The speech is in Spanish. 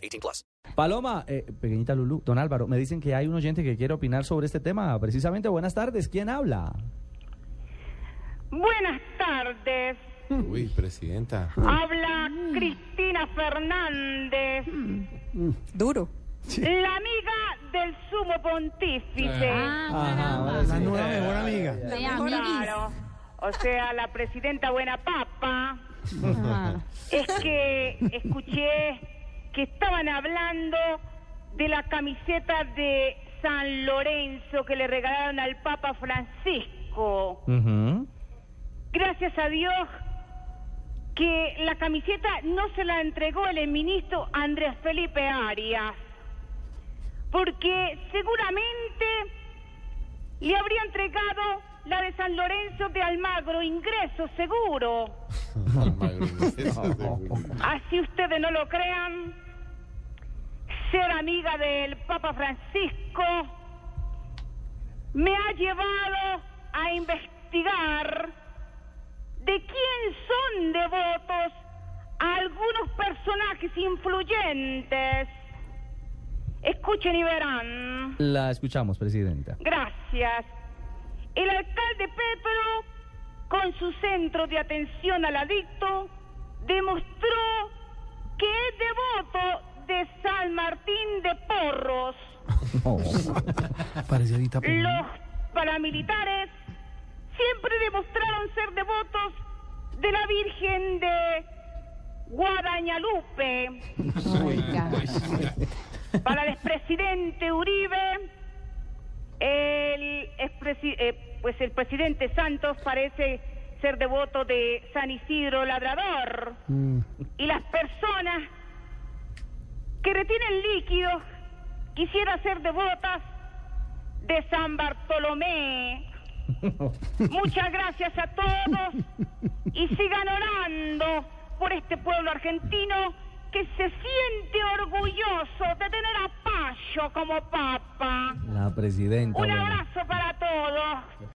18 plus. Paloma, eh, pequeñita Lulu, don Álvaro, me dicen que hay un oyente que quiere opinar sobre este tema. Precisamente, buenas tardes. ¿Quién habla? Buenas tardes. Uy, presidenta. Habla Cristina Fernández, Duro. la amiga del sumo pontífice. Ajá, La nueva mejor amiga. Claro. O sea, la presidenta Buena Papa. Es que escuché que estaban hablando de la camiseta de San Lorenzo que le regalaron al Papa Francisco. Gracias a Dios que la camiseta no se la entregó el ministro Andrés Felipe Arias, porque seguramente le habría entregado la de San Lorenzo de Almagro, ingreso seguro. Así ustedes no lo crean, ser amiga del Papa Francisco me ha llevado a investigar de quién son devotos algunos personajes influyentes. Escuchen y verán. La escuchamos, presidenta. Gracias. El alcalde Petro, con su centro de atención al adicto, demostró que es devoto de San Martín de Porros. Los paramilitares siempre demostraron ser devotos de la Virgen de Guadañalupe. Para el expresidente Uribe, el, expresi- eh, pues el presidente Santos parece ser devoto de San Isidro Labrador. Y las personas que retienen líquidos quisiera ser devotas de San Bartolomé. Muchas gracias a todos y sigan orando por este pueblo argentino que se siente orgulloso de tener a Payo como papa. La presidenta. Un bueno. abrazo para todos.